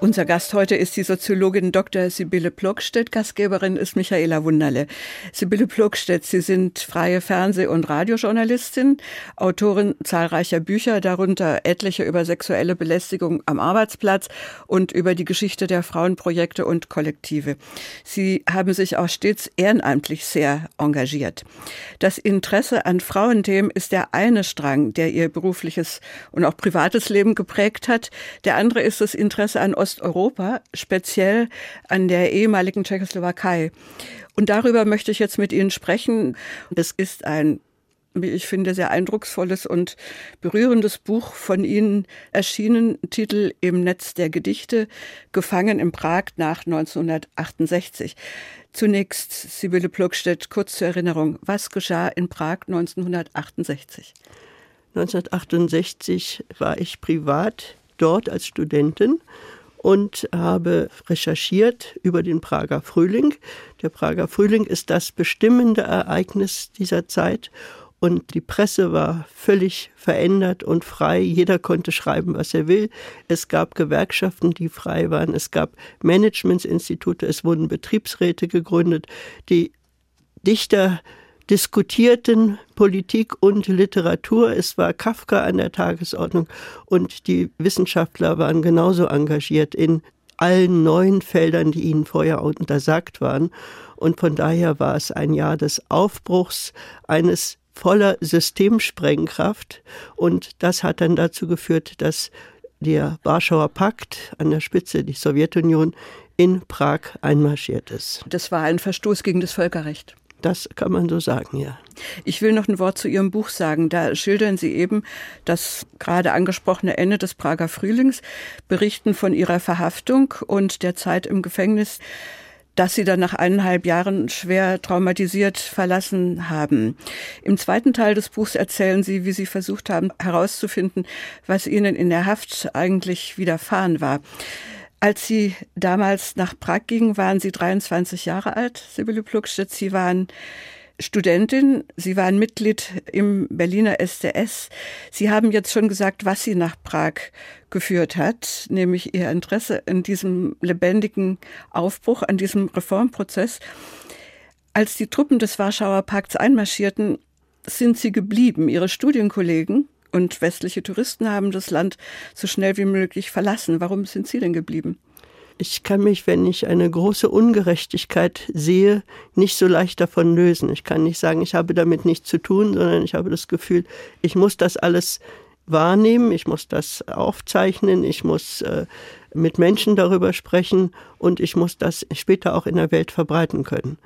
Unser Gast heute ist die Soziologin Dr. Sibylle Plockstedt. Gastgeberin ist Michaela Wunderle. Sibylle Plockstedt, Sie sind freie Fernseh- und Radiojournalistin, Autorin zahlreicher Bücher, darunter etliche über sexuelle Belästigung am Arbeitsplatz und über die Geschichte der Frauenprojekte und Kollektive. Sie haben sich auch stets ehrenamtlich sehr engagiert. Das Interesse an Frauenthemen ist der eine Strang, der ihr berufliches und auch privates Leben geprägt hat. Der andere ist das Interesse an Osteuropa, speziell an der ehemaligen Tschechoslowakei. Und darüber möchte ich jetzt mit Ihnen sprechen. Es ist ein wie ich finde, sehr eindrucksvolles und berührendes Buch von Ihnen erschienen, Titel Im Netz der Gedichte, gefangen in Prag nach 1968. Zunächst, Sibylle Plugstedt, kurz zur Erinnerung, was geschah in Prag 1968? 1968 war ich privat dort als Studentin und habe recherchiert über den Prager Frühling. Der Prager Frühling ist das bestimmende Ereignis dieser Zeit und die Presse war völlig verändert und frei. Jeder konnte schreiben, was er will. Es gab Gewerkschaften, die frei waren. Es gab Managementsinstitute. Es wurden Betriebsräte gegründet. Die Dichter diskutierten Politik und Literatur. Es war Kafka an der Tagesordnung und die Wissenschaftler waren genauso engagiert in allen neuen Feldern, die ihnen vorher untersagt waren. Und von daher war es ein Jahr des Aufbruchs eines voller Systemsprengkraft. Und das hat dann dazu geführt, dass der Warschauer Pakt an der Spitze, die Sowjetunion, in Prag einmarschiert ist. Das war ein Verstoß gegen das Völkerrecht. Das kann man so sagen, ja. Ich will noch ein Wort zu Ihrem Buch sagen. Da schildern Sie eben das gerade angesprochene Ende des Prager Frühlings, berichten von Ihrer Verhaftung und der Zeit im Gefängnis, das Sie dann nach eineinhalb Jahren schwer traumatisiert verlassen haben. Im zweiten Teil des Buchs erzählen Sie, wie Sie versucht haben herauszufinden, was Ihnen in der Haft eigentlich widerfahren war. Als Sie damals nach Prag gingen, waren Sie 23 Jahre alt, Sibylle Pluckstedt. Sie waren Studentin, Sie waren Mitglied im Berliner SDS. Sie haben jetzt schon gesagt, was Sie nach Prag geführt hat, nämlich Ihr Interesse in diesem lebendigen Aufbruch, an diesem Reformprozess. Als die Truppen des Warschauer Pakts einmarschierten, sind Sie geblieben. Ihre Studienkollegen und westliche Touristen haben das Land so schnell wie möglich verlassen. Warum sind Sie denn geblieben? Ich kann mich, wenn ich eine große Ungerechtigkeit sehe, nicht so leicht davon lösen. Ich kann nicht sagen, ich habe damit nichts zu tun, sondern ich habe das Gefühl, ich muss das alles wahrnehmen, ich muss das aufzeichnen, ich muss äh, mit Menschen darüber sprechen und ich muss das später auch in der Welt verbreiten können.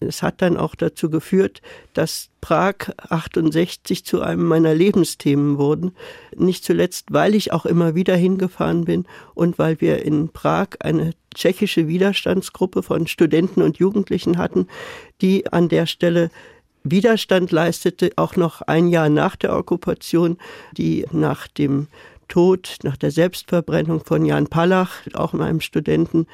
Es hat dann auch dazu geführt, dass Prag 68 zu einem meiner Lebensthemen wurden. Nicht zuletzt, weil ich auch immer wieder hingefahren bin und weil wir in Prag eine tschechische Widerstandsgruppe von Studenten und Jugendlichen hatten, die an der Stelle Widerstand leistete, auch noch ein Jahr nach der Okkupation, die nach dem Tod, nach der Selbstverbrennung von Jan Palach, auch meinem Studenten,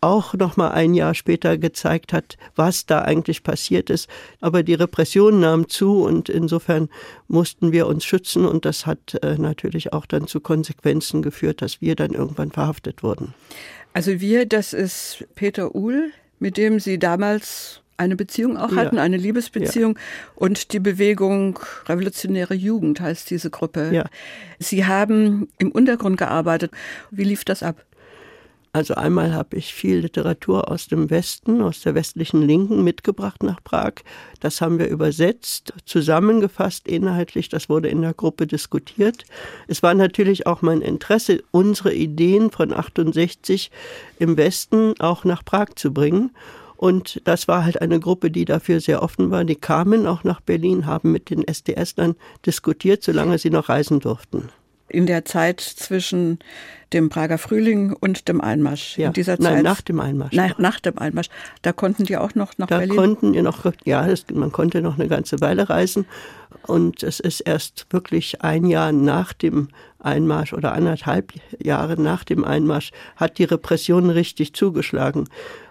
auch noch mal ein Jahr später gezeigt hat, was da eigentlich passiert ist. Aber die Repression nahm zu und insofern mussten wir uns schützen und das hat äh, natürlich auch dann zu Konsequenzen geführt, dass wir dann irgendwann verhaftet wurden. Also wir, das ist Peter Uhl, mit dem Sie damals eine Beziehung auch hatten, ja. eine Liebesbeziehung ja. und die Bewegung Revolutionäre Jugend heißt diese Gruppe. Ja. Sie haben im Untergrund gearbeitet. Wie lief das ab? Also einmal habe ich viel Literatur aus dem Westen, aus der westlichen Linken mitgebracht nach Prag. Das haben wir übersetzt, zusammengefasst inhaltlich. Das wurde in der Gruppe diskutiert. Es war natürlich auch mein Interesse, unsere Ideen von 68 im Westen auch nach Prag zu bringen. Und das war halt eine Gruppe, die dafür sehr offen war. Die kamen auch nach Berlin, haben mit den SDS-Lern diskutiert, solange sie noch reisen durften in der Zeit zwischen dem Prager Frühling und dem Einmarsch. Ja. In dieser Nein, Zeit, nach dem Einmarsch. Nach, nach dem Einmarsch. Da konnten die auch noch nach da Berlin? Da konnten die noch, ja, das, man konnte noch eine ganze Weile reisen. Und es ist erst wirklich ein Jahr nach dem Einmarsch oder anderthalb Jahre nach dem Einmarsch hat die Repression richtig zugeschlagen.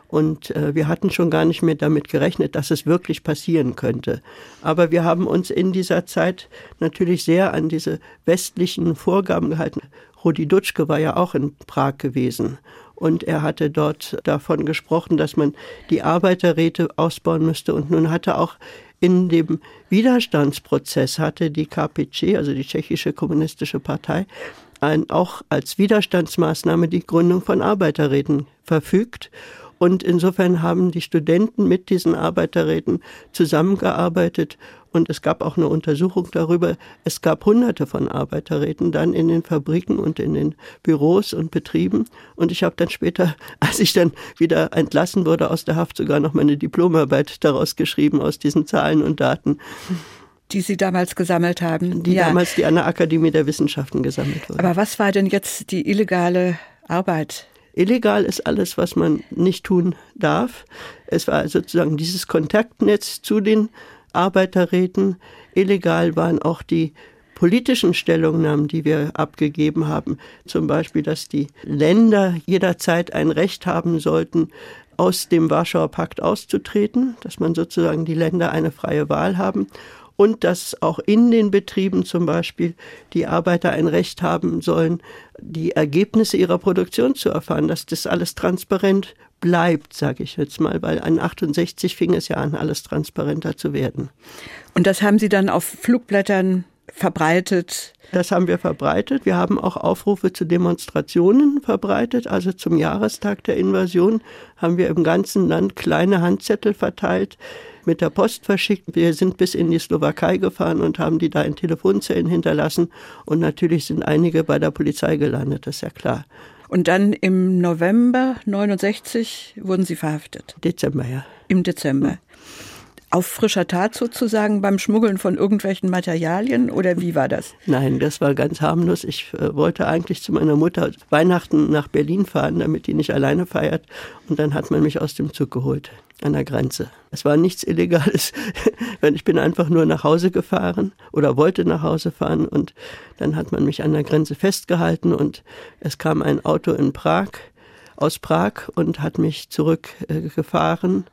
Und äh, wir hatten schon gar nicht mehr damit gerechnet, dass es wirklich passieren könnte. Aber wir haben uns in dieser Zeit natürlich sehr an diese westlichen Vorgaben gehalten. Rudi Dutschke war ja auch in Prag gewesen. Und er hatte dort davon gesprochen, dass man die Arbeiterräte ausbauen müsste. Und nun hatte auch in dem Widerstandsprozess hatte die KPC, also die tschechische kommunistische Partei, ein, auch als Widerstandsmaßnahme die Gründung von Arbeiterräten verfügt. Und insofern haben die Studenten mit diesen Arbeiterräten zusammengearbeitet. Und es gab auch eine Untersuchung darüber. Es gab hunderte von Arbeiterräten dann in den Fabriken und in den Büros und Betrieben. Und ich habe dann später, als ich dann wieder entlassen wurde aus der Haft, sogar noch meine Diplomarbeit daraus geschrieben, aus diesen Zahlen und Daten die Sie damals gesammelt haben. Die ja. damals die an der Akademie der Wissenschaften gesammelt wurde. Aber was war denn jetzt die illegale Arbeit? Illegal ist alles, was man nicht tun darf. Es war sozusagen dieses Kontaktnetz zu den Arbeiterräten. Illegal waren auch die politischen Stellungnahmen, die wir abgegeben haben. Zum Beispiel, dass die Länder jederzeit ein Recht haben sollten, aus dem Warschauer Pakt auszutreten, dass man sozusagen die Länder eine freie Wahl haben und dass auch in den Betrieben zum Beispiel die Arbeiter ein Recht haben sollen, die Ergebnisse ihrer Produktion zu erfahren, dass das alles transparent bleibt, sage ich jetzt mal, weil an 68 fing es ja an, alles transparenter zu werden. Und das haben Sie dann auf Flugblättern verbreitet? Das haben wir verbreitet. Wir haben auch Aufrufe zu Demonstrationen verbreitet. Also zum Jahrestag der Invasion haben wir im ganzen Land kleine Handzettel verteilt, mit der Post verschickt. Wir sind bis in die Slowakei gefahren und haben die da in Telefonzellen hinterlassen. Und natürlich sind einige bei der Polizei gelandet, das ist ja klar. Und dann im November 69 wurden Sie verhaftet. Dezember, ja. Im Dezember auf frischer Tat sozusagen beim Schmuggeln von irgendwelchen Materialien oder wie war das? Nein, das war ganz harmlos. Ich äh, wollte eigentlich zu meiner Mutter Weihnachten nach Berlin fahren, damit die nicht alleine feiert. Und dann hat man mich aus dem Zug geholt an der Grenze. Es war nichts Illegales. Ich bin einfach nur nach Hause gefahren oder wollte nach Hause fahren und dann hat man mich an der Grenze festgehalten und es kam ein Auto in Prag, aus Prag und hat mich zurückgefahren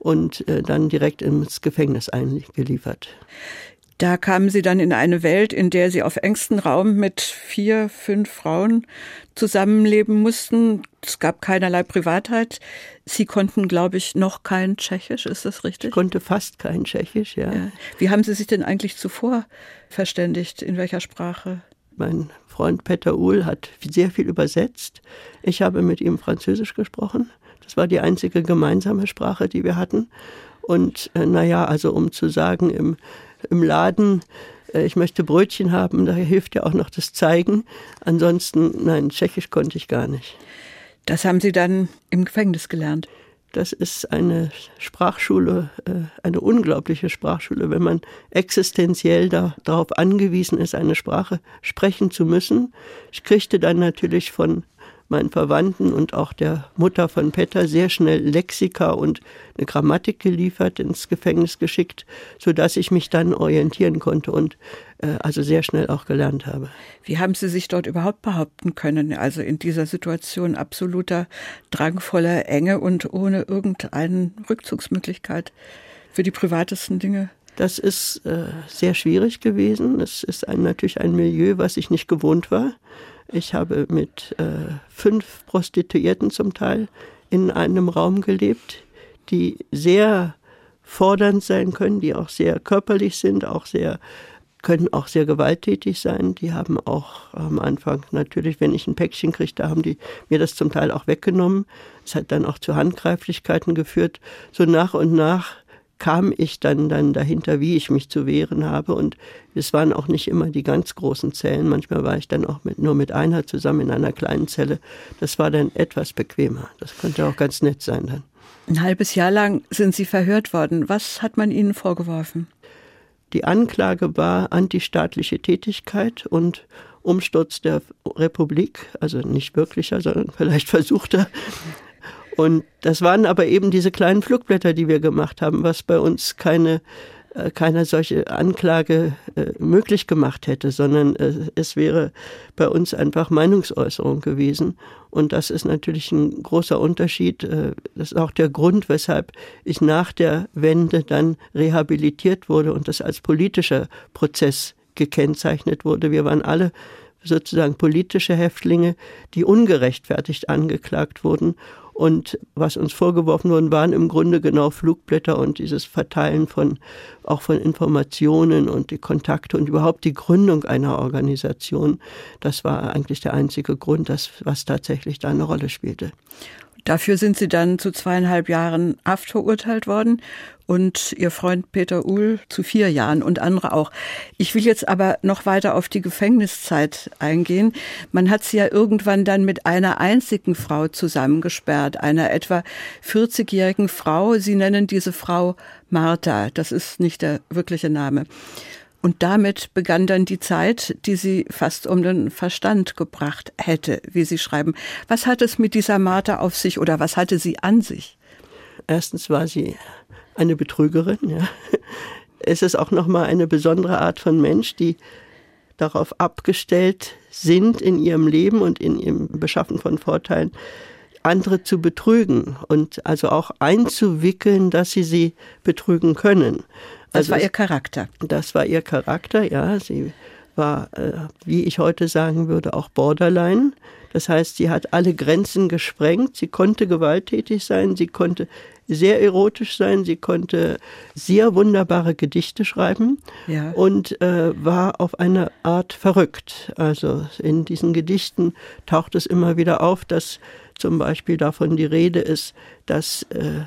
und äh, dann direkt ins Gefängnis eingeliefert. Da kamen Sie dann in eine Welt, in der Sie auf engstem Raum mit vier, fünf Frauen zusammenleben mussten. Es gab keinerlei Privatheit. Sie konnten, glaube ich, noch kein Tschechisch, ist das richtig? Ich konnte fast kein Tschechisch, ja. ja. Wie haben Sie sich denn eigentlich zuvor verständigt? In welcher Sprache? Mein Freund Peter Uhl hat sehr viel übersetzt. Ich habe mit ihm Französisch gesprochen. Das war die einzige gemeinsame Sprache, die wir hatten. Und äh, naja, also um zu sagen, im, im Laden, äh, ich möchte Brötchen haben, da hilft ja auch noch das Zeigen. Ansonsten, nein, Tschechisch konnte ich gar nicht. Das haben Sie dann im Gefängnis gelernt? Das ist eine Sprachschule, äh, eine unglaubliche Sprachschule, wenn man existenziell da, darauf angewiesen ist, eine Sprache sprechen zu müssen. Ich kriegte dann natürlich von meinen Verwandten und auch der Mutter von Petter sehr schnell Lexika und eine Grammatik geliefert, ins Gefängnis geschickt, so dass ich mich dann orientieren konnte und äh, also sehr schnell auch gelernt habe. Wie haben Sie sich dort überhaupt behaupten können? Also in dieser Situation absoluter drangvoller Enge und ohne irgendeine Rückzugsmöglichkeit für die privatesten Dinge? Das ist äh, sehr schwierig gewesen. Es ist ein, natürlich ein Milieu, was ich nicht gewohnt war. Ich habe mit äh, fünf Prostituierten zum Teil in einem Raum gelebt, die sehr fordernd sein können, die auch sehr körperlich sind, auch sehr können auch sehr gewalttätig sein. Die haben auch am Anfang natürlich, wenn ich ein Päckchen kriegte, haben die mir das zum Teil auch weggenommen. Es hat dann auch zu Handgreiflichkeiten geführt. So nach und nach kam ich dann, dann dahinter, wie ich mich zu wehren habe. Und es waren auch nicht immer die ganz großen Zellen. Manchmal war ich dann auch mit, nur mit einer zusammen in einer kleinen Zelle. Das war dann etwas bequemer. Das konnte auch ganz nett sein dann. Ein halbes Jahr lang sind Sie verhört worden. Was hat man Ihnen vorgeworfen? Die Anklage war antistaatliche Tätigkeit und Umsturz der Republik, also nicht wirklicher, sondern vielleicht versuchter. Und das waren aber eben diese kleinen Flugblätter, die wir gemacht haben, was bei uns keine äh, keiner solche Anklage äh, möglich gemacht hätte, sondern äh, es wäre bei uns einfach Meinungsäußerung gewesen. Und das ist natürlich ein großer Unterschied. Das ist auch der Grund, weshalb ich nach der Wende dann rehabilitiert wurde und das als politischer Prozess gekennzeichnet wurde. Wir waren alle sozusagen politische Häftlinge, die ungerechtfertigt angeklagt wurden. Und was uns vorgeworfen wurden, waren im Grunde genau Flugblätter und dieses Verteilen von, auch von Informationen und die Kontakte und überhaupt die Gründung einer Organisation. Das war eigentlich der einzige Grund, das, was tatsächlich da eine Rolle spielte. Dafür sind Sie dann zu zweieinhalb Jahren Haft verurteilt worden und Ihr Freund Peter Uhl zu vier Jahren und andere auch. Ich will jetzt aber noch weiter auf die Gefängniszeit eingehen. Man hat Sie ja irgendwann dann mit einer einzigen Frau zusammengesperrt, einer etwa 40-jährigen Frau. Sie nennen diese Frau Martha. Das ist nicht der wirkliche Name. Und damit begann dann die Zeit, die sie fast um den Verstand gebracht hätte, wie Sie schreiben. Was hat es mit dieser Martha auf sich oder was hatte sie an sich? Erstens war sie eine Betrügerin. Ja. Es ist auch nochmal eine besondere Art von Mensch, die darauf abgestellt sind, in ihrem Leben und in ihrem Beschaffen von Vorteilen andere zu betrügen und also auch einzuwickeln, dass sie sie betrügen können. Das also war ihr Charakter. Das war ihr Charakter, ja. Sie war, äh, wie ich heute sagen würde, auch Borderline. Das heißt, sie hat alle Grenzen gesprengt. Sie konnte gewalttätig sein, sie konnte sehr erotisch sein, sie konnte sehr wunderbare Gedichte schreiben ja. und äh, war auf eine Art verrückt. Also in diesen Gedichten taucht es immer wieder auf, dass zum Beispiel davon die Rede ist, dass äh,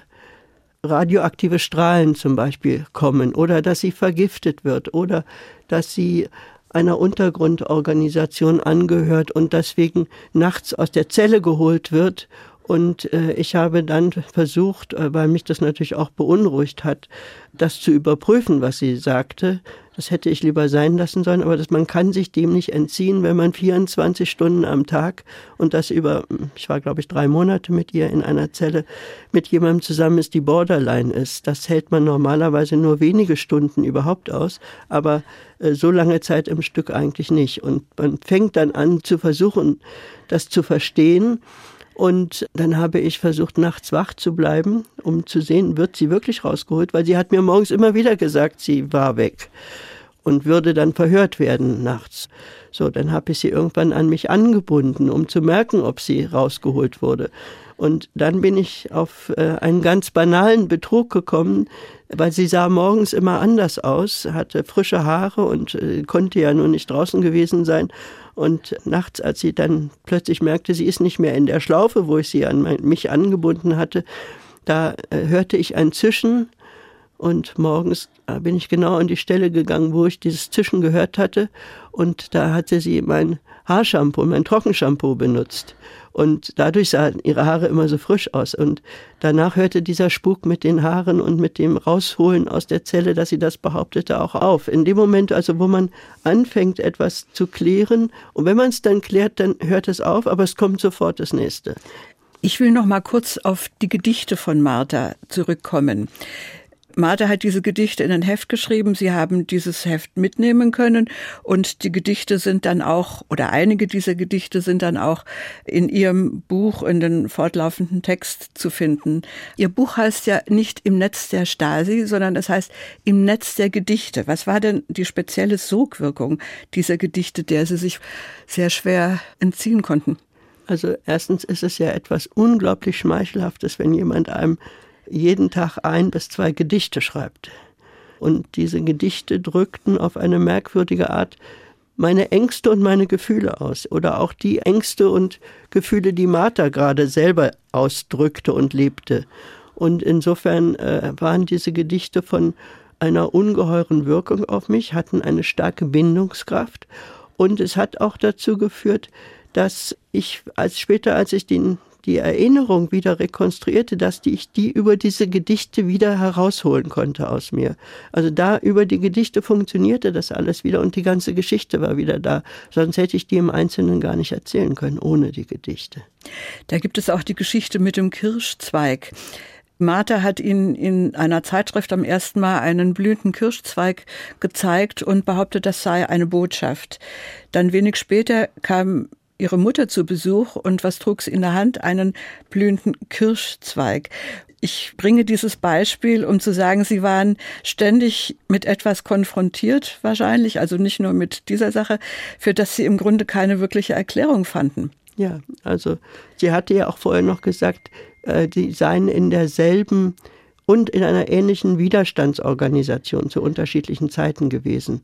radioaktive Strahlen zum Beispiel kommen oder dass sie vergiftet wird oder dass sie einer Untergrundorganisation angehört und deswegen nachts aus der Zelle geholt wird. Und äh, ich habe dann versucht, äh, weil mich das natürlich auch beunruhigt hat, das zu überprüfen, was sie sagte. Das hätte ich lieber sein lassen sollen, aber das, man kann sich dem nicht entziehen, wenn man 24 Stunden am Tag und das über, ich war glaube ich drei Monate mit ihr in einer Zelle, mit jemandem zusammen ist, die Borderline ist. Das hält man normalerweise nur wenige Stunden überhaupt aus, aber äh, so lange Zeit im Stück eigentlich nicht. Und man fängt dann an zu versuchen, das zu verstehen und dann habe ich versucht, nachts wach zu bleiben, um zu sehen, wird sie wirklich rausgeholt, weil sie hat mir morgens immer wieder gesagt, sie war weg und würde dann verhört werden nachts. So, dann habe ich sie irgendwann an mich angebunden, um zu merken, ob sie rausgeholt wurde. Und dann bin ich auf äh, einen ganz banalen Betrug gekommen, weil sie sah morgens immer anders aus, hatte frische Haare und äh, konnte ja nur nicht draußen gewesen sein. Und nachts, als sie dann plötzlich merkte, sie ist nicht mehr in der Schlaufe, wo ich sie an mich angebunden hatte, da äh, hörte ich ein Zischen und morgens bin ich genau an die Stelle gegangen, wo ich dieses Zischen gehört hatte. Und da hatte sie mein Haarshampoo, mein Trockenshampoo benutzt. Und dadurch sahen ihre Haare immer so frisch aus. Und danach hörte dieser Spuk mit den Haaren und mit dem Rausholen aus der Zelle, dass sie das behauptete, auch auf. In dem Moment, also wo man anfängt, etwas zu klären, und wenn man es dann klärt, dann hört es auf, aber es kommt sofort das nächste. Ich will noch mal kurz auf die Gedichte von Martha zurückkommen. Martha hat diese Gedichte in ein Heft geschrieben. Sie haben dieses Heft mitnehmen können und die Gedichte sind dann auch, oder einige dieser Gedichte sind dann auch in ihrem Buch, in den fortlaufenden Text zu finden. Ihr Buch heißt ja nicht im Netz der Stasi, sondern es heißt im Netz der Gedichte. Was war denn die spezielle Sogwirkung dieser Gedichte, der Sie sich sehr schwer entziehen konnten? Also erstens ist es ja etwas unglaublich Schmeichelhaftes, wenn jemand einem jeden Tag ein bis zwei Gedichte schreibt. Und diese Gedichte drückten auf eine merkwürdige Art meine Ängste und meine Gefühle aus. Oder auch die Ängste und Gefühle, die Martha gerade selber ausdrückte und lebte. Und insofern äh, waren diese Gedichte von einer ungeheuren Wirkung auf mich, hatten eine starke Bindungskraft. Und es hat auch dazu geführt, dass ich als später, als ich den die Erinnerung wieder rekonstruierte, dass die, ich die über diese Gedichte wieder herausholen konnte aus mir. Also da über die Gedichte funktionierte das alles wieder und die ganze Geschichte war wieder da. Sonst hätte ich die im Einzelnen gar nicht erzählen können ohne die Gedichte. Da gibt es auch die Geschichte mit dem Kirschzweig. Martha hat ihn in einer Zeitschrift am ersten Mal einen blühenden Kirschzweig gezeigt und behauptet, das sei eine Botschaft. Dann wenig später kam ihre Mutter zu Besuch und was trug sie in der Hand? Einen blühenden Kirschzweig. Ich bringe dieses Beispiel, um zu sagen, Sie waren ständig mit etwas konfrontiert, wahrscheinlich, also nicht nur mit dieser Sache, für das Sie im Grunde keine wirkliche Erklärung fanden. Ja, also sie hatte ja auch vorher noch gesagt, äh, die seien in derselben und in einer ähnlichen Widerstandsorganisation zu unterschiedlichen Zeiten gewesen.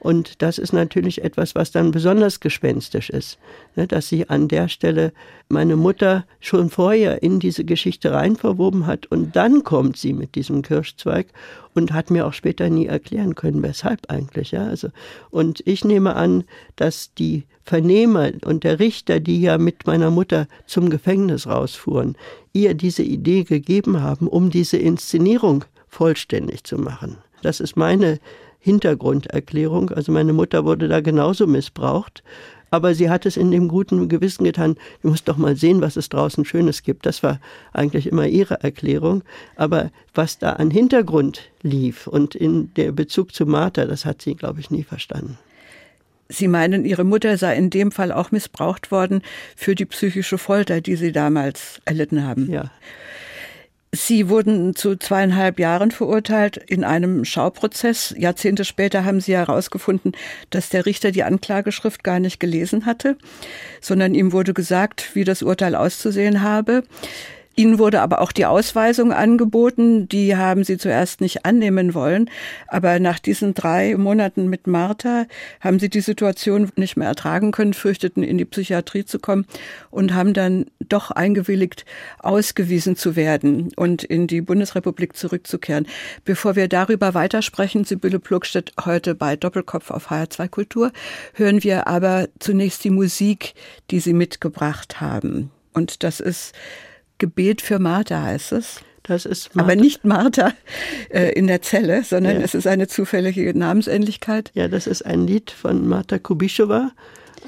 Und das ist natürlich etwas, was dann besonders gespenstisch ist, ne, dass sie an der Stelle meine Mutter schon vorher in diese Geschichte rein verwoben hat und dann kommt sie mit diesem Kirschzweig und hat mir auch später nie erklären können, weshalb eigentlich. Ja, also und ich nehme an, dass die Vernehmer und der Richter, die ja mit meiner Mutter zum Gefängnis rausfuhren, ihr diese Idee gegeben haben, um diese Inszenierung vollständig zu machen. Das ist meine Hintergrunderklärung. Also meine Mutter wurde da genauso missbraucht. Aber sie hat es in dem guten Gewissen getan, du musst doch mal sehen, was es draußen Schönes gibt. Das war eigentlich immer ihre Erklärung. Aber was da an Hintergrund lief und in der Bezug zu Martha, das hat sie, glaube ich, nie verstanden. Sie meinen, Ihre Mutter sei in dem Fall auch missbraucht worden für die psychische Folter, die Sie damals erlitten haben. Ja. Sie wurden zu zweieinhalb Jahren verurteilt in einem Schauprozess. Jahrzehnte später haben Sie herausgefunden, dass der Richter die Anklageschrift gar nicht gelesen hatte, sondern ihm wurde gesagt, wie das Urteil auszusehen habe. Ihnen wurde aber auch die Ausweisung angeboten. Die haben Sie zuerst nicht annehmen wollen. Aber nach diesen drei Monaten mit Martha haben Sie die Situation nicht mehr ertragen können, fürchteten, in die Psychiatrie zu kommen und haben dann doch eingewilligt, ausgewiesen zu werden und in die Bundesrepublik zurückzukehren. Bevor wir darüber weitersprechen, Sibylle Plugstedt heute bei Doppelkopf auf HR2 Kultur, hören wir aber zunächst die Musik, die Sie mitgebracht haben. Und das ist Gebet für Martha heißt es. Das ist Martha. Aber nicht Martha äh, in der Zelle, sondern ja. es ist eine zufällige Namensähnlichkeit. Ja, das ist ein Lied von Martha Kubischowa,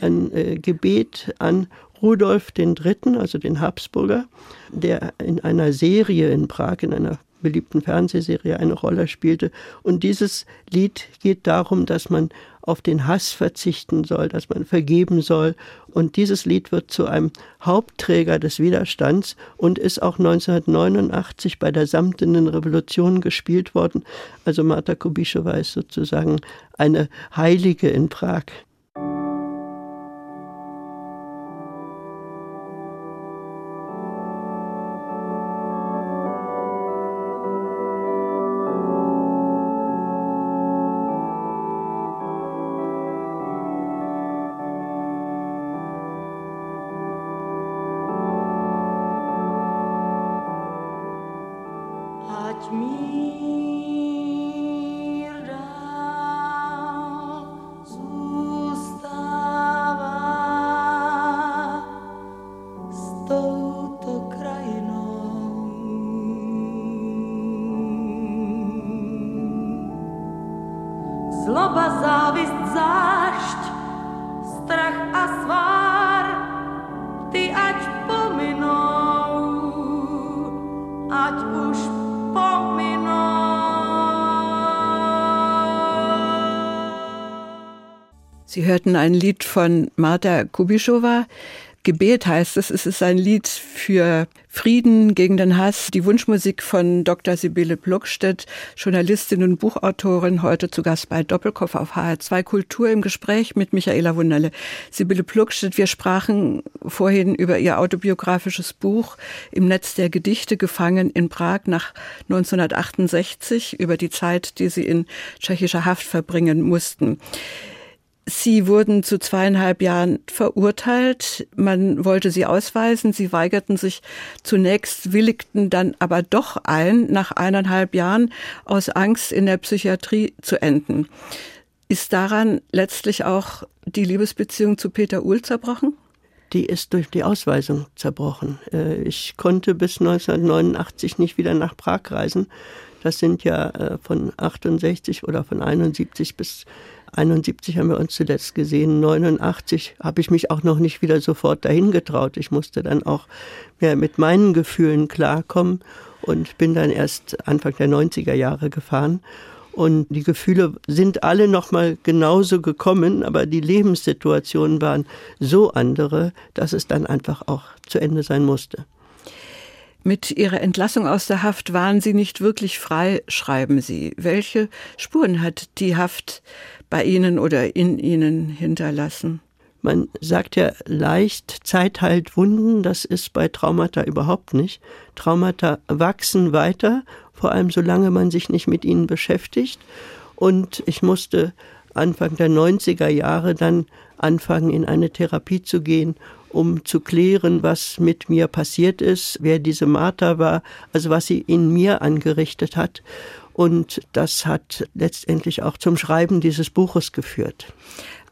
ein äh, Gebet an Rudolf III., also den Habsburger, der in einer Serie in Prag, in einer beliebten Fernsehserie eine Rolle spielte. Und dieses Lied geht darum, dass man auf den Hass verzichten soll, dass man vergeben soll. Und dieses Lied wird zu einem Hauptträger des Widerstands und ist auch 1989 bei der Samtenen Revolution gespielt worden. Also Marta Kubischowa ist sozusagen eine Heilige in Prag. Sie hörten ein Lied von Marta Kubischowa. Gebet heißt es, es ist ein Lied für Frieden gegen den Hass. Die Wunschmusik von Dr. Sibylle Blockstedt, Journalistin und Buchautorin, heute zu Gast bei Doppelkopf auf HR2 Kultur im Gespräch mit Michaela Wunderle. Sibylle Blockstedt, wir sprachen vorhin über ihr autobiografisches Buch Im Netz der Gedichte gefangen in Prag nach 1968 über die Zeit, die sie in tschechischer Haft verbringen mussten. Sie wurden zu zweieinhalb Jahren verurteilt. Man wollte sie ausweisen. Sie weigerten sich zunächst, willigten dann aber doch ein, nach eineinhalb Jahren aus Angst in der Psychiatrie zu enden. Ist daran letztlich auch die Liebesbeziehung zu Peter Uhl zerbrochen? Die ist durch die Ausweisung zerbrochen. Äh, ich konnte bis 1989 nicht wieder nach Prag reisen. Das sind ja äh, von 68 oder von 71 bis 71 haben wir uns zuletzt gesehen, 89 habe ich mich auch noch nicht wieder sofort dahin getraut. Ich musste dann auch mehr mit meinen Gefühlen klarkommen und bin dann erst Anfang der 90er Jahre gefahren. Und die Gefühle sind alle nochmal genauso gekommen, aber die Lebenssituationen waren so andere, dass es dann einfach auch zu Ende sein musste. Mit Ihrer Entlassung aus der Haft waren Sie nicht wirklich frei, schreiben Sie. Welche Spuren hat die Haft bei Ihnen oder in Ihnen hinterlassen? Man sagt ja leicht, Zeit heilt Wunden, das ist bei Traumata überhaupt nicht. Traumata wachsen weiter, vor allem solange man sich nicht mit ihnen beschäftigt. Und ich musste Anfang der 90er Jahre dann anfangen, in eine Therapie zu gehen um zu klären, was mit mir passiert ist, wer diese Martha war, also was sie in mir angerichtet hat. Und das hat letztendlich auch zum Schreiben dieses Buches geführt.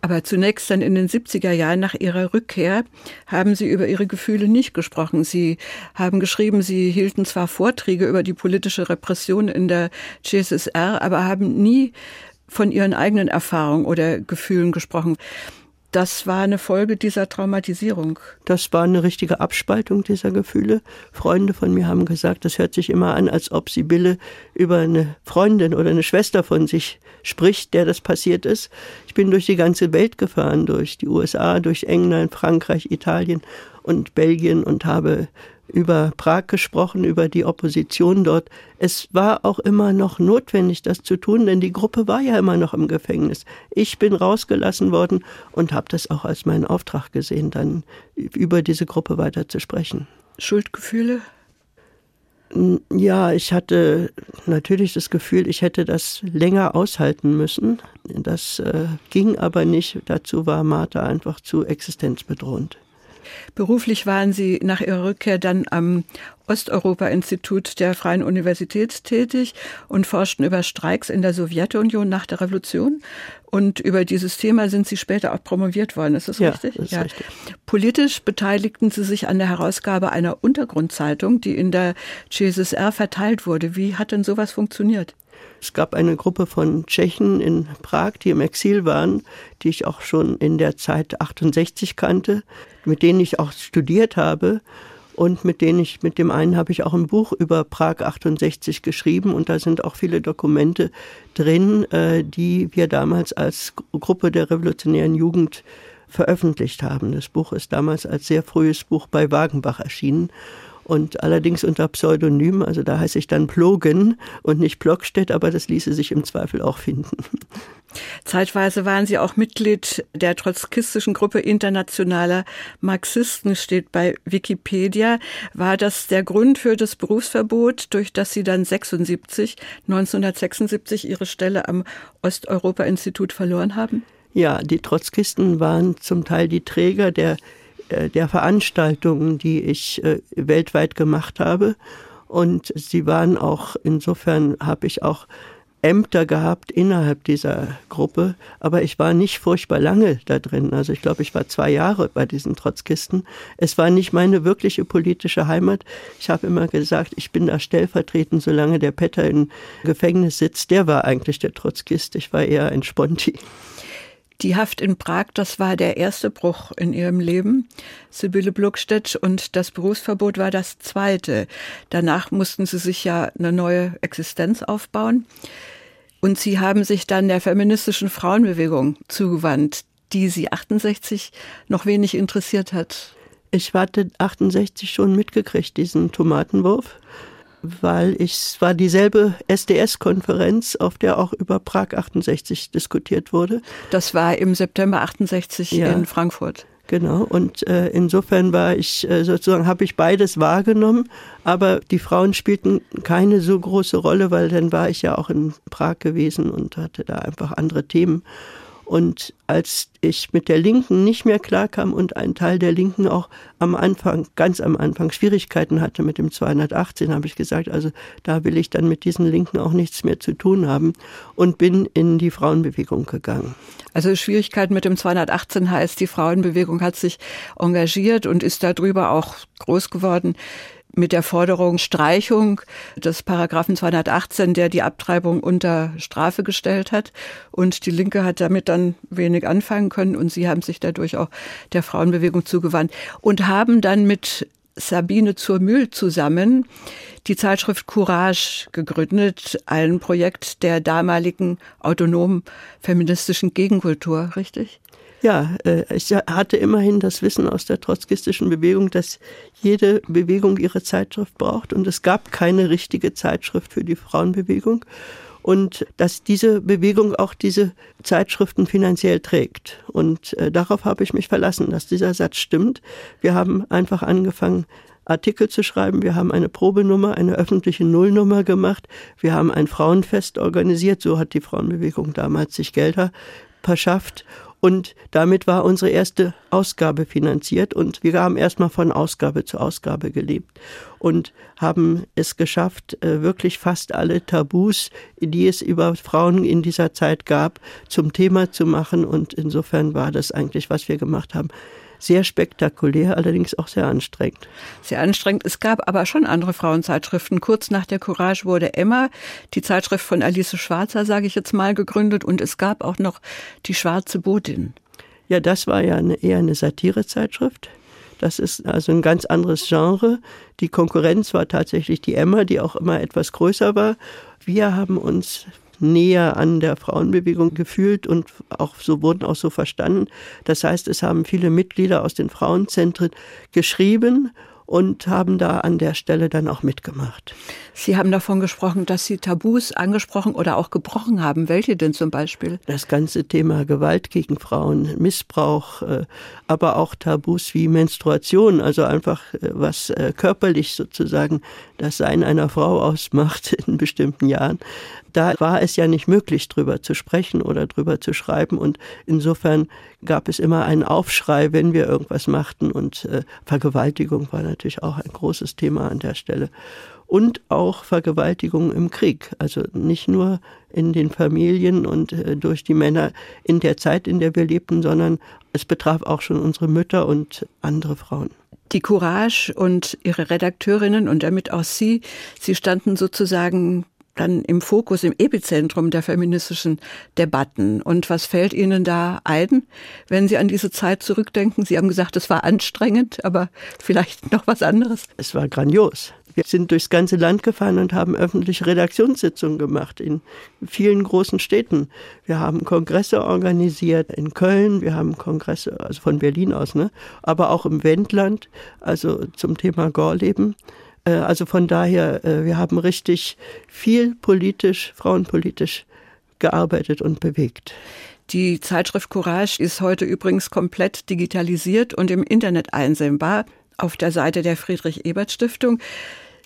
Aber zunächst dann in den 70er Jahren nach Ihrer Rückkehr haben Sie über Ihre Gefühle nicht gesprochen. Sie haben geschrieben, Sie hielten zwar Vorträge über die politische Repression in der CSSR, aber haben nie von Ihren eigenen Erfahrungen oder Gefühlen gesprochen das war eine Folge dieser Traumatisierung. Das war eine richtige Abspaltung dieser Gefühle. Freunde von mir haben gesagt, das hört sich immer an, als ob Sibylle über eine Freundin oder eine Schwester von sich spricht, der das passiert ist. Ich bin durch die ganze Welt gefahren, durch die USA, durch England, Frankreich, Italien und Belgien und habe über Prag gesprochen, über die Opposition dort. Es war auch immer noch notwendig, das zu tun, denn die Gruppe war ja immer noch im Gefängnis. Ich bin rausgelassen worden und habe das auch als meinen Auftrag gesehen, dann über diese Gruppe weiter zu sprechen. Schuldgefühle? Ja, ich hatte natürlich das Gefühl, ich hätte das länger aushalten müssen. Das äh, ging aber nicht. Dazu war Martha einfach zu existenzbedrohend. Beruflich waren Sie nach Ihrer Rückkehr dann am Osteuropa-Institut der Freien Universität tätig und forschten über Streiks in der Sowjetunion nach der Revolution. Und über dieses Thema sind Sie später auch promoviert worden. Ist das ja, richtig? Das ist ja. richtig. Politisch beteiligten Sie sich an der Herausgabe einer Untergrundzeitung, die in der CSSR verteilt wurde. Wie hat denn sowas funktioniert? Es gab eine Gruppe von Tschechen in Prag, die im Exil waren, die ich auch schon in der Zeit 68 kannte, mit denen ich auch studiert habe. Und mit denen ich, mit dem einen habe ich auch ein Buch über Prag 68 geschrieben. Und da sind auch viele Dokumente drin, äh, die wir damals als Gruppe der revolutionären Jugend veröffentlicht haben. Das Buch ist damals als sehr frühes Buch bei Wagenbach erschienen und allerdings unter Pseudonym, also da heiße ich dann Plogen und nicht Plockstedt, aber das ließe sich im Zweifel auch finden. Zeitweise waren Sie auch Mitglied der trotzkistischen Gruppe internationaler Marxisten, steht bei Wikipedia. War das der Grund für das Berufsverbot, durch das Sie dann 76, 1976 Ihre Stelle am Osteuropa-Institut verloren haben? Ja, die Trotzkisten waren zum Teil die Träger der der Veranstaltungen, die ich äh, weltweit gemacht habe. Und sie waren auch, insofern habe ich auch Ämter gehabt innerhalb dieser Gruppe, aber ich war nicht furchtbar lange da drin. Also ich glaube, ich war zwei Jahre bei diesen Trotzkisten. Es war nicht meine wirkliche politische Heimat. Ich habe immer gesagt, ich bin da stellvertretend, solange der Petter im Gefängnis sitzt. Der war eigentlich der Trotzkist. Ich war eher ein Sponti. Die Haft in Prag, das war der erste Bruch in ihrem Leben. Sibylle Bluckstedt und das Berufsverbot war das zweite. Danach mussten sie sich ja eine neue Existenz aufbauen. Und sie haben sich dann der feministischen Frauenbewegung zugewandt, die sie 68 noch wenig interessiert hat. Ich hatte 68 schon mitgekriegt, diesen Tomatenwurf weil ich, es war dieselbe SDS-Konferenz, auf der auch über Prag 68 diskutiert wurde. Das war im September 68 ja. in Frankfurt. Genau, und äh, insofern war ich äh, sozusagen, habe ich beides wahrgenommen, aber die Frauen spielten keine so große Rolle, weil dann war ich ja auch in Prag gewesen und hatte da einfach andere Themen. Und als ich mit der Linken nicht mehr klarkam und ein Teil der Linken auch am Anfang, ganz am Anfang Schwierigkeiten hatte mit dem 218, habe ich gesagt, also da will ich dann mit diesen Linken auch nichts mehr zu tun haben und bin in die Frauenbewegung gegangen. Also Schwierigkeiten mit dem 218 heißt, die Frauenbewegung hat sich engagiert und ist darüber auch groß geworden. Mit der Forderung Streichung des Paragraphen 218, der die Abtreibung unter Strafe gestellt hat. Und die Linke hat damit dann wenig anfangen können und sie haben sich dadurch auch der Frauenbewegung zugewandt und haben dann mit Sabine zur Mühl zusammen die Zeitschrift Courage gegründet, ein Projekt der damaligen autonomen feministischen Gegenkultur, richtig? Ja, äh, ich hatte immerhin das Wissen aus der trotzkistischen Bewegung, dass jede Bewegung ihre Zeitschrift braucht und es gab keine richtige Zeitschrift für die Frauenbewegung und dass diese Bewegung auch diese Zeitschriften finanziell trägt. Und äh, darauf habe ich mich verlassen, dass dieser Satz stimmt. Wir haben einfach angefangen, Artikel zu schreiben. Wir haben eine Probenummer, eine öffentliche Nullnummer gemacht. Wir haben ein Frauenfest organisiert. So hat die Frauenbewegung damals sich Gelder verschafft. Und damit war unsere erste Ausgabe finanziert und wir haben erstmal von Ausgabe zu Ausgabe gelebt und haben es geschafft, äh, wirklich fast alle Tabus, die es über Frauen in dieser Zeit gab, zum Thema zu machen. Und insofern war das eigentlich, was wir gemacht haben, sehr spektakulär, allerdings auch sehr anstrengend. Sehr anstrengend. Es gab aber schon andere Frauenzeitschriften. Kurz nach der Courage wurde Emma, die Zeitschrift von Alice Schwarzer, sage ich jetzt mal, gegründet und es gab auch noch die Schwarze Botin. Ja, das war ja eine, eher eine Satirezeitschrift. Das ist also ein ganz anderes Genre. Die Konkurrenz war tatsächlich die Emma, die auch immer etwas größer war. Wir haben uns näher an der Frauenbewegung gefühlt und auch so wurden auch so verstanden. Das heißt, es haben viele Mitglieder aus den Frauenzentren geschrieben und haben da an der Stelle dann auch mitgemacht. Sie haben davon gesprochen, dass Sie Tabus angesprochen oder auch gebrochen haben. Welche denn zum Beispiel? Das ganze Thema Gewalt gegen Frauen, Missbrauch, äh, aber auch Tabus wie Menstruation, also einfach äh, was äh, körperlich sozusagen das Sein einer Frau ausmacht in bestimmten Jahren da war es ja nicht möglich, drüber zu sprechen oder drüber zu schreiben. Und insofern gab es immer einen Aufschrei, wenn wir irgendwas machten. Und äh, Vergewaltigung war natürlich auch ein großes Thema an der Stelle. Und auch Vergewaltigung im Krieg. Also nicht nur in den Familien und äh, durch die Männer in der Zeit, in der wir lebten, sondern es betraf auch schon unsere Mütter und andere Frauen. Die Courage und ihre Redakteurinnen und damit auch Sie, Sie standen sozusagen dann im Fokus, im Epizentrum der feministischen Debatten. Und was fällt Ihnen da ein, wenn Sie an diese Zeit zurückdenken? Sie haben gesagt, es war anstrengend, aber vielleicht noch was anderes. Es war grandios. Wir sind durchs ganze Land gefahren und haben öffentliche Redaktionssitzungen gemacht in vielen großen Städten. Wir haben Kongresse organisiert in Köln, wir haben Kongresse, also von Berlin aus, ne? aber auch im Wendland, also zum Thema Gorleben. Äh, also von daher, äh, wir haben richtig viel politisch, frauenpolitisch gearbeitet und bewegt. Die Zeitschrift Courage ist heute übrigens komplett digitalisiert und im Internet einsehbar auf der Seite der Friedrich-Ebert-Stiftung.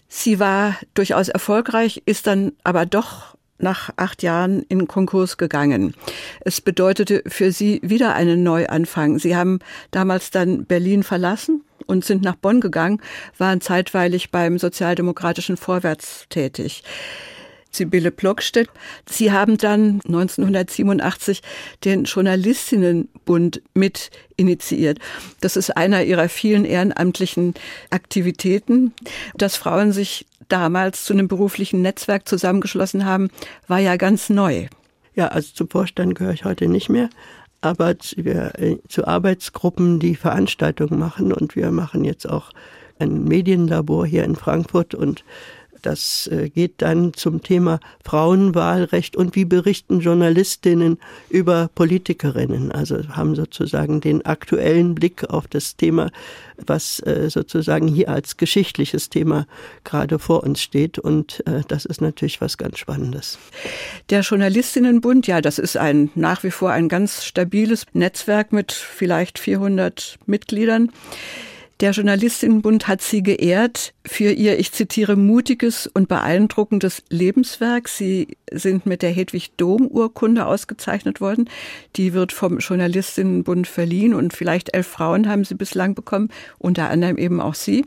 Sie war durchaus erfolgreich, ist dann aber doch nach acht Jahren in Konkurs gegangen. Es bedeutete für Sie wieder einen Neuanfang. Sie haben damals dann Berlin verlassen und sind nach Bonn gegangen, waren zeitweilig beim sozialdemokratischen Vorwärts tätig. Sibylle Plockstedt. Sie haben dann 1987 den Journalistinnenbund mit initiiert. Das ist einer ihrer vielen ehrenamtlichen Aktivitäten. Dass Frauen sich damals zu einem beruflichen Netzwerk zusammengeschlossen haben, war ja ganz neu. Ja, also zum Vorstand gehöre ich heute nicht mehr, aber wir äh, zu Arbeitsgruppen, die Veranstaltungen machen. Und wir machen jetzt auch ein Medienlabor hier in Frankfurt. Und das äh, geht dann zum Thema Frauenwahlrecht und wie berichten Journalistinnen über Politikerinnen. Also haben sozusagen den aktuellen Blick auf das Thema, was äh, sozusagen hier als geschichtliches Thema gerade vor uns steht. Und äh, das ist natürlich was ganz Spannendes. Der Journalistinnenbund, ja, das ist ein nach wie vor ein ganz stabiles Netzwerk mit vielleicht 400 Mitgliedern. Der Journalistinnenbund hat sie geehrt für ihr, ich zitiere, mutiges und beeindruckendes Lebenswerk. Sie sind mit der Hedwig-Dom-Urkunde ausgezeichnet worden. Die wird vom Journalistinnenbund verliehen und vielleicht elf Frauen haben sie bislang bekommen, unter anderem eben auch sie.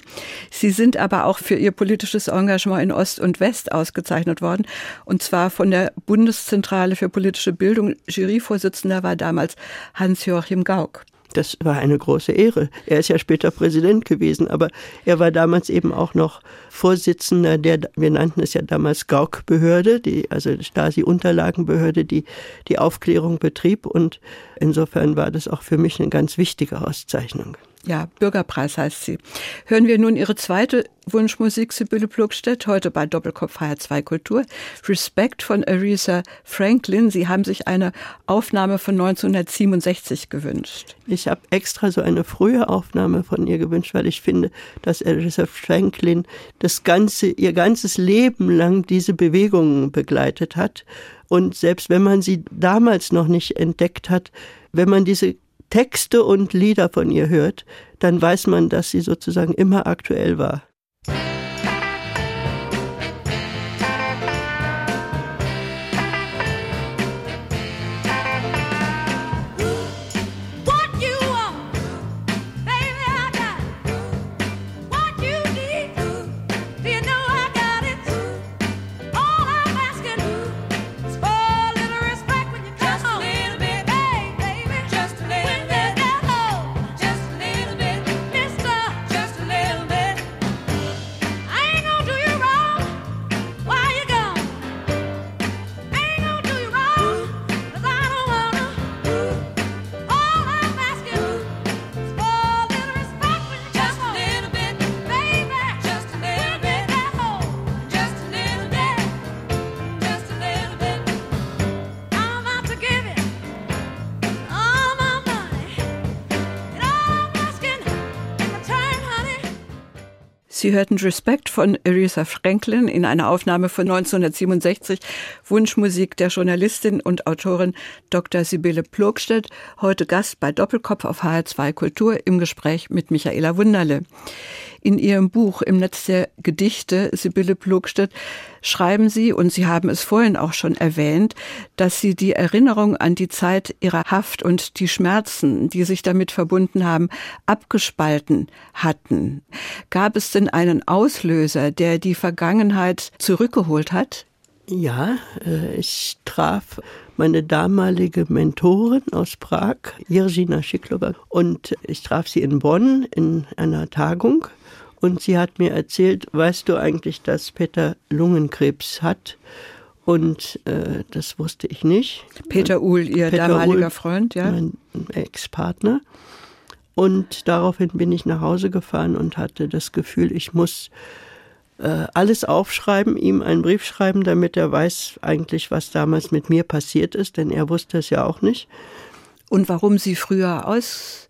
Sie sind aber auch für ihr politisches Engagement in Ost und West ausgezeichnet worden und zwar von der Bundeszentrale für politische Bildung. Juryvorsitzender war damals Hans-Joachim Gauck. Das war eine große Ehre. Er ist ja später Präsident gewesen, aber er war damals eben auch noch Vorsitzender der, wir nannten es ja damals GAUK-Behörde, die, also Stasi-Unterlagenbehörde, die die Aufklärung betrieb. Und insofern war das auch für mich eine ganz wichtige Auszeichnung. Ja, Bürgerpreis heißt sie. Hören wir nun Ihre zweite Wunschmusik, Sibylle Plugstedt, heute bei Doppelkopf HR2 Kultur. Respect von Aretha Franklin. Sie haben sich eine Aufnahme von 1967 gewünscht. Ich habe extra so eine frühe Aufnahme von ihr gewünscht, weil ich finde, dass Aretha Franklin das ganze, ihr ganzes Leben lang diese Bewegungen begleitet hat. Und selbst wenn man sie damals noch nicht entdeckt hat, wenn man diese Texte und Lieder von ihr hört, dann weiß man, dass sie sozusagen immer aktuell war. Hörten Respect von Aretha Franklin in einer Aufnahme von 1967, Wunschmusik der Journalistin und Autorin Dr. Sibylle Plogstedt, heute Gast bei Doppelkopf auf HR2 Kultur im Gespräch mit Michaela Wunderle. In Ihrem Buch Im Netz der Gedichte, Sibylle Plugstedt, schreiben Sie, und Sie haben es vorhin auch schon erwähnt, dass Sie die Erinnerung an die Zeit Ihrer Haft und die Schmerzen, die sich damit verbunden haben, abgespalten hatten. Gab es denn einen Auslöser, der die Vergangenheit zurückgeholt hat? Ja, äh, ich traf meine damalige Mentorin aus Prag, Jirzina Schiklova, und ich traf sie in Bonn in einer Tagung und sie hat mir erzählt, weißt du eigentlich, dass Peter Lungenkrebs hat? Und äh, das wusste ich nicht. Peter Uhl, ihr Peter damaliger Uhl, Freund, ja? Mein Ex-Partner. Und daraufhin bin ich nach Hause gefahren und hatte das Gefühl, ich muss äh, alles aufschreiben, ihm einen Brief schreiben, damit er weiß eigentlich, was damals mit mir passiert ist, denn er wusste es ja auch nicht. Und warum Sie früher aus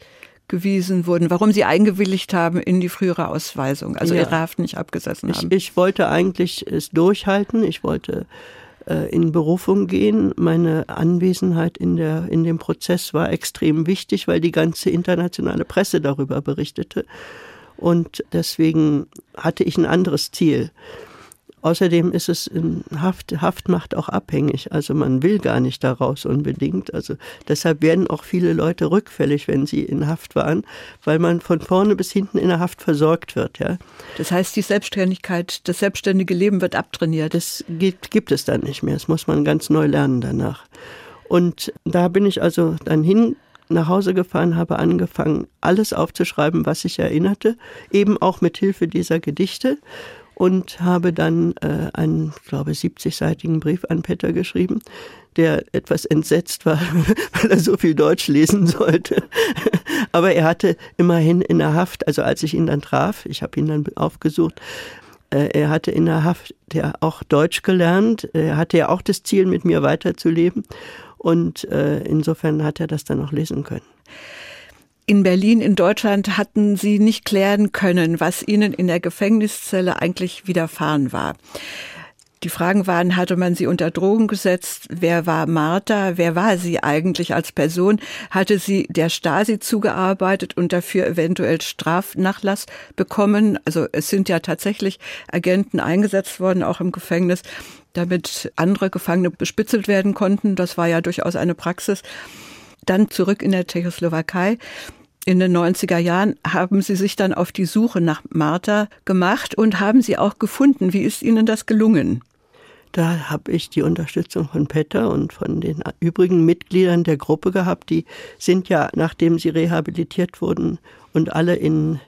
gewiesen wurden, warum sie eingewilligt haben in die frühere Ausweisung, also ja. ihre Haft nicht abgesessen haben. Ich, ich wollte eigentlich es durchhalten, ich wollte äh, in Berufung gehen. Meine Anwesenheit in, der, in dem Prozess war extrem wichtig, weil die ganze internationale Presse darüber berichtete. Und deswegen hatte ich ein anderes Ziel. Außerdem ist es in Haft, Haft macht auch abhängig. Also man will gar nicht daraus unbedingt. Also deshalb werden auch viele Leute rückfällig, wenn sie in Haft waren, weil man von vorne bis hinten in der Haft versorgt wird. Ja. Das heißt, die Selbstständigkeit, das selbstständige Leben wird abtrainiert. Das gibt, gibt es dann nicht mehr. Das muss man ganz neu lernen danach. Und da bin ich also dann hin nach Hause gefahren, habe angefangen, alles aufzuschreiben, was ich erinnerte, eben auch mit Hilfe dieser Gedichte und habe dann äh, einen, glaube 70-seitigen Brief an Peter geschrieben, der etwas entsetzt war, weil er so viel Deutsch lesen sollte. Aber er hatte immerhin in der Haft, also als ich ihn dann traf, ich habe ihn dann aufgesucht, äh, er hatte in der Haft der auch Deutsch gelernt. Er hatte ja auch das Ziel, mit mir weiterzuleben. Und äh, insofern hat er das dann auch lesen können in Berlin, in Deutschland hatten sie nicht klären können, was ihnen in der Gefängniszelle eigentlich widerfahren war. Die Fragen waren, hatte man sie unter Drogen gesetzt? Wer war Martha? Wer war sie eigentlich als Person? Hatte sie der Stasi zugearbeitet und dafür eventuell Strafnachlass bekommen? Also es sind ja tatsächlich Agenten eingesetzt worden, auch im Gefängnis, damit andere Gefangene bespitzelt werden konnten. Das war ja durchaus eine Praxis. Dann zurück in der Tschechoslowakei in den 90er Jahren haben Sie sich dann auf die Suche nach Martha gemacht und haben sie auch gefunden. Wie ist Ihnen das gelungen? Da habe ich die Unterstützung von Petter und von den übrigen Mitgliedern der Gruppe gehabt. Die sind ja, nachdem sie rehabilitiert wurden und alle in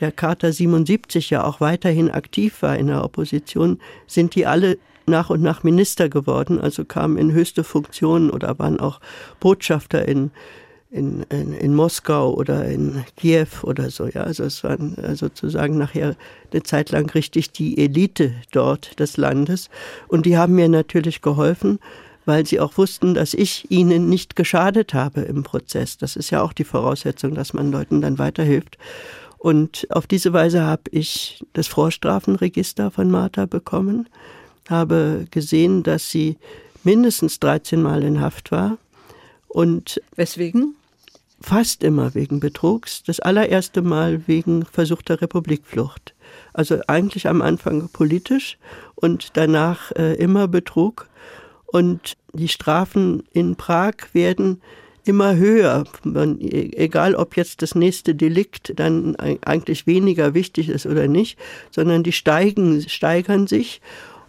der Charta 77 ja auch weiterhin aktiv war in der Opposition, sind die alle nach und nach Minister geworden, also kamen in höchste Funktionen oder waren auch Botschafter in, in, in, in Moskau oder in Kiew oder so. Ja, also es waren äh, sozusagen nachher eine Zeit lang richtig die Elite dort des Landes. Und die haben mir natürlich geholfen, weil sie auch wussten, dass ich ihnen nicht geschadet habe im Prozess. Das ist ja auch die Voraussetzung, dass man Leuten dann weiterhilft. Und auf diese Weise habe ich das Vorstrafenregister von Martha bekommen, habe gesehen, dass sie mindestens 13 Mal in Haft war. Und weswegen? Fast immer wegen Betrugs. Das allererste Mal wegen versuchter Republikflucht. Also eigentlich am Anfang politisch und danach äh, immer Betrug. Und die Strafen in Prag werden immer höher. Man, egal, ob jetzt das nächste Delikt dann eigentlich weniger wichtig ist oder nicht, sondern die steigen, steigern sich.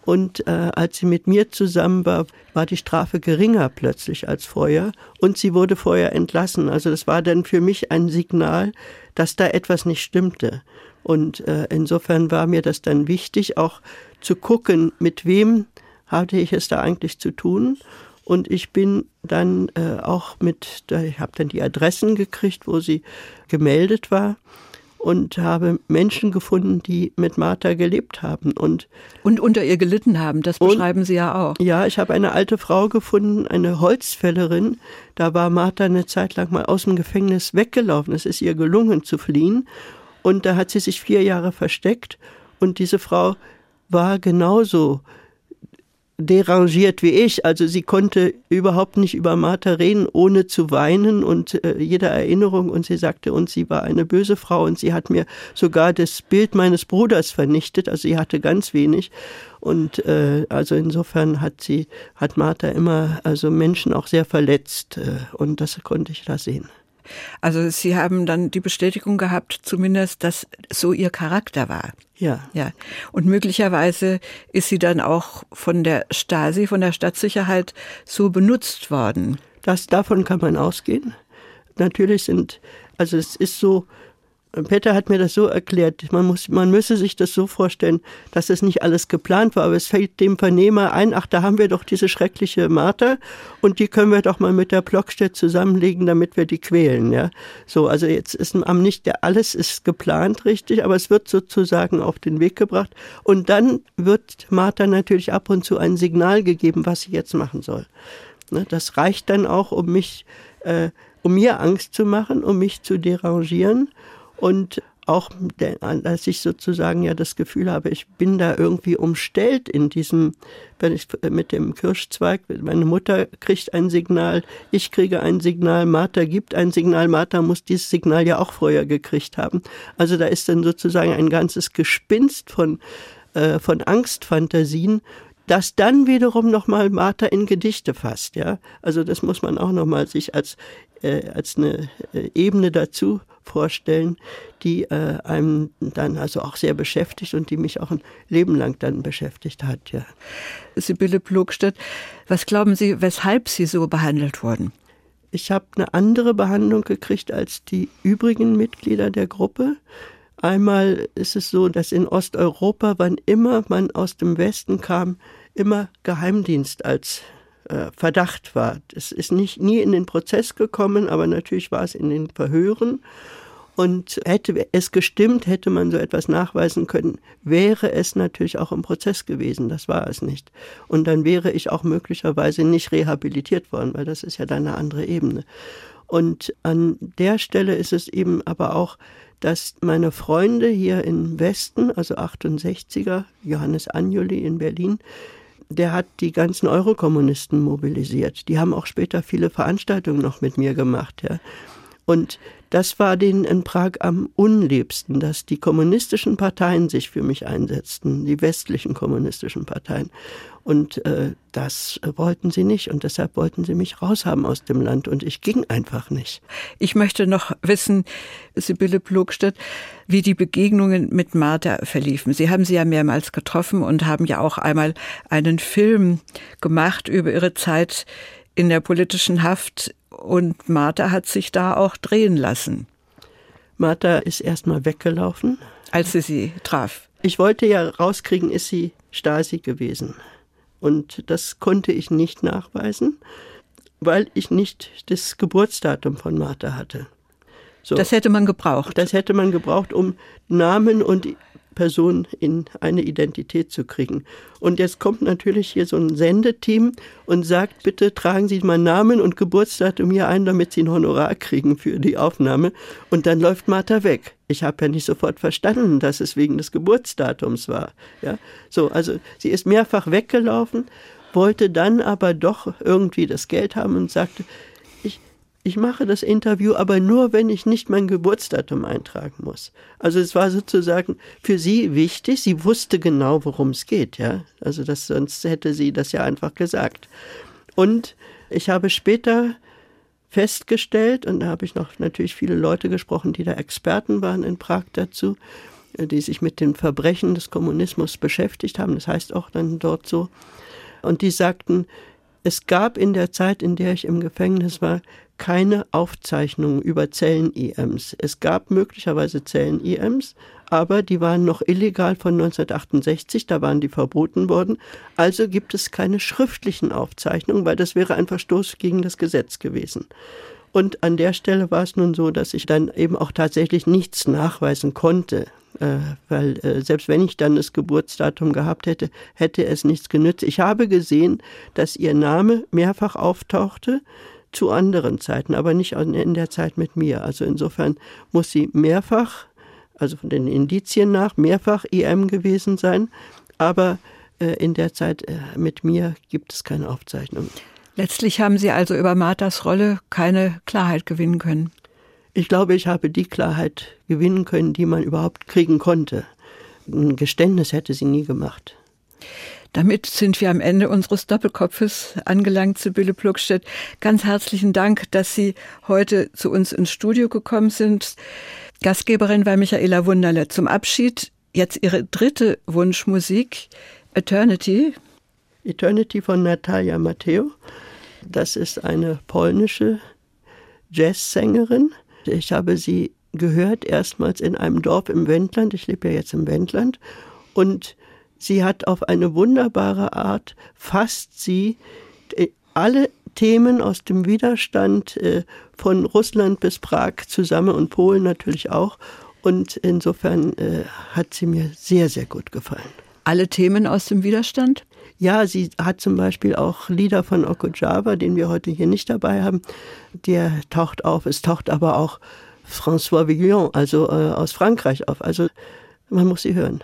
Und äh, als sie mit mir zusammen war, war die Strafe geringer plötzlich als vorher. Und sie wurde vorher entlassen. Also das war dann für mich ein Signal, dass da etwas nicht stimmte. Und äh, insofern war mir das dann wichtig, auch zu gucken, mit wem hatte ich es da eigentlich zu tun. Und ich bin dann äh, auch mit, ich habe dann die Adressen gekriegt, wo sie gemeldet war und habe Menschen gefunden, die mit Martha gelebt haben und und unter ihr gelitten haben. Das beschreiben und, Sie ja auch. Ja, ich habe eine alte Frau gefunden, eine Holzfällerin. Da war Martha eine Zeit lang mal aus dem Gefängnis weggelaufen. Es ist ihr gelungen zu fliehen und da hat sie sich vier Jahre versteckt und diese Frau war genauso derangiert wie ich. Also sie konnte überhaupt nicht über Martha reden, ohne zu weinen und äh, jede Erinnerung. Und sie sagte uns, sie war eine böse Frau und sie hat mir sogar das Bild meines Bruders vernichtet. Also sie hatte ganz wenig. Und äh, also insofern hat sie, hat Martha immer also Menschen auch sehr verletzt. Äh, und das konnte ich da sehen. Also Sie haben dann die Bestätigung gehabt, zumindest, dass so Ihr Charakter war. Ja. Ja. Und möglicherweise ist sie dann auch von der Stasi, von der Stadtsicherheit so benutzt worden. Das, davon kann man ausgehen. Natürlich sind, also es ist so, Peter hat mir das so erklärt, man, muss, man müsse sich das so vorstellen, dass es nicht alles geplant war, aber es fällt dem Vernehmer ein, ach, da haben wir doch diese schreckliche Martha und die können wir doch mal mit der Blockstedt zusammenlegen, damit wir die quälen. Ja? So, also jetzt ist am nicht, der alles ist geplant richtig, aber es wird sozusagen auf den Weg gebracht und dann wird Martha natürlich ab und zu ein Signal gegeben, was sie jetzt machen soll. Ne, das reicht dann auch, um mich, äh, um mir Angst zu machen, um mich zu derangieren und auch, dass ich sozusagen ja das Gefühl habe, ich bin da irgendwie umstellt in diesem, wenn ich mit dem Kirschzweig, meine Mutter kriegt ein Signal, ich kriege ein Signal, Martha gibt ein Signal, Martha muss dieses Signal ja auch vorher gekriegt haben. Also da ist dann sozusagen ein ganzes Gespinst von, äh, von Angstfantasien, das dann wiederum nochmal Martha in Gedichte fasst, ja. Also das muss man auch nochmal sich als, äh, als eine äh, Ebene dazu vorstellen, die äh, einem dann also auch sehr beschäftigt und die mich auch ein Leben lang dann beschäftigt hat, ja. Sibylle Plogstedt, was glauben Sie, weshalb Sie so behandelt wurden? Ich habe eine andere Behandlung gekriegt als die übrigen Mitglieder der Gruppe. Einmal ist es so, dass in Osteuropa, wann immer man aus dem Westen kam, immer Geheimdienst als äh, Verdacht war. Es ist nicht nie in den Prozess gekommen, aber natürlich war es in den Verhören. Und hätte es gestimmt, hätte man so etwas nachweisen können, wäre es natürlich auch im Prozess gewesen. Das war es nicht. Und dann wäre ich auch möglicherweise nicht rehabilitiert worden, weil das ist ja dann eine andere Ebene. Und an der Stelle ist es eben aber auch, dass meine Freunde hier im Westen, also 68er, Johannes Anjoli in Berlin, der hat die ganzen Eurokommunisten mobilisiert. Die haben auch später viele Veranstaltungen noch mit mir gemacht. Ja. Und das war denen in Prag am unliebsten, dass die kommunistischen Parteien sich für mich einsetzten, die westlichen kommunistischen Parteien. Und äh, das wollten sie nicht und deshalb wollten sie mich raushaben aus dem Land und ich ging einfach nicht. Ich möchte noch wissen, Sibylle Plogstedt, wie die Begegnungen mit Martha verliefen. Sie haben sie ja mehrmals getroffen und haben ja auch einmal einen Film gemacht über ihre Zeit in der politischen Haft und Martha hat sich da auch drehen lassen. Martha ist erstmal weggelaufen. Als sie sie traf. Ich wollte ja rauskriegen, ist sie Stasi gewesen. Und das konnte ich nicht nachweisen, weil ich nicht das Geburtsdatum von Martha hatte. So. Das hätte man gebraucht. Das hätte man gebraucht, um Namen und Person in eine Identität zu kriegen. Und jetzt kommt natürlich hier so ein Sendeteam und sagt, bitte tragen Sie mal Namen und Geburtsdatum hier ein, damit Sie ein Honorar kriegen für die Aufnahme. Und dann läuft Martha weg. Ich habe ja nicht sofort verstanden, dass es wegen des Geburtsdatums war. Ja, so, also sie ist mehrfach weggelaufen, wollte dann aber doch irgendwie das Geld haben und sagte, ich mache das Interview aber nur, wenn ich nicht mein Geburtsdatum eintragen muss. Also es war sozusagen für sie wichtig. Sie wusste genau, worum es geht, ja. Also das, sonst hätte sie das ja einfach gesagt. Und ich habe später festgestellt, und da habe ich noch natürlich viele Leute gesprochen, die da Experten waren in Prag dazu, die sich mit den Verbrechen des Kommunismus beschäftigt haben. Das heißt auch dann dort so. Und die sagten, es gab in der Zeit, in der ich im Gefängnis war, keine Aufzeichnungen über Zellen-EMs. Es gab möglicherweise Zellen-EMs, aber die waren noch illegal von 1968, da waren die verboten worden. Also gibt es keine schriftlichen Aufzeichnungen, weil das wäre ein Verstoß gegen das Gesetz gewesen. Und an der Stelle war es nun so, dass ich dann eben auch tatsächlich nichts nachweisen konnte, äh, weil äh, selbst wenn ich dann das Geburtsdatum gehabt hätte, hätte es nichts genützt. Ich habe gesehen, dass ihr Name mehrfach auftauchte zu anderen Zeiten, aber nicht in der Zeit mit mir. Also insofern muss sie mehrfach, also von den Indizien nach, mehrfach EM gewesen sein, aber äh, in der Zeit äh, mit mir gibt es keine Aufzeichnung. Letztlich haben Sie also über Marthas Rolle keine Klarheit gewinnen können. Ich glaube, ich habe die Klarheit gewinnen können, die man überhaupt kriegen konnte. Ein Geständnis hätte sie nie gemacht. Damit sind wir am Ende unseres Doppelkopfes angelangt, Sibylle Pluckstedt. Ganz herzlichen Dank, dass Sie heute zu uns ins Studio gekommen sind. Gastgeberin war Michaela Wunderle. Zum Abschied jetzt Ihre dritte Wunschmusik, Eternity. Eternity von Natalia Matteo. Das ist eine polnische Jazzsängerin. Ich habe sie gehört erstmals in einem Dorf im Wendland. Ich lebe ja jetzt im Wendland. Und Sie hat auf eine wunderbare Art, fasst sie äh, alle Themen aus dem Widerstand äh, von Russland bis Prag zusammen und Polen natürlich auch. Und insofern äh, hat sie mir sehr, sehr gut gefallen. Alle Themen aus dem Widerstand? Ja, sie hat zum Beispiel auch Lieder von Okujava, den wir heute hier nicht dabei haben. Der taucht auf. Es taucht aber auch François Villon, also aus Frankreich auf. Also man muss sie hören.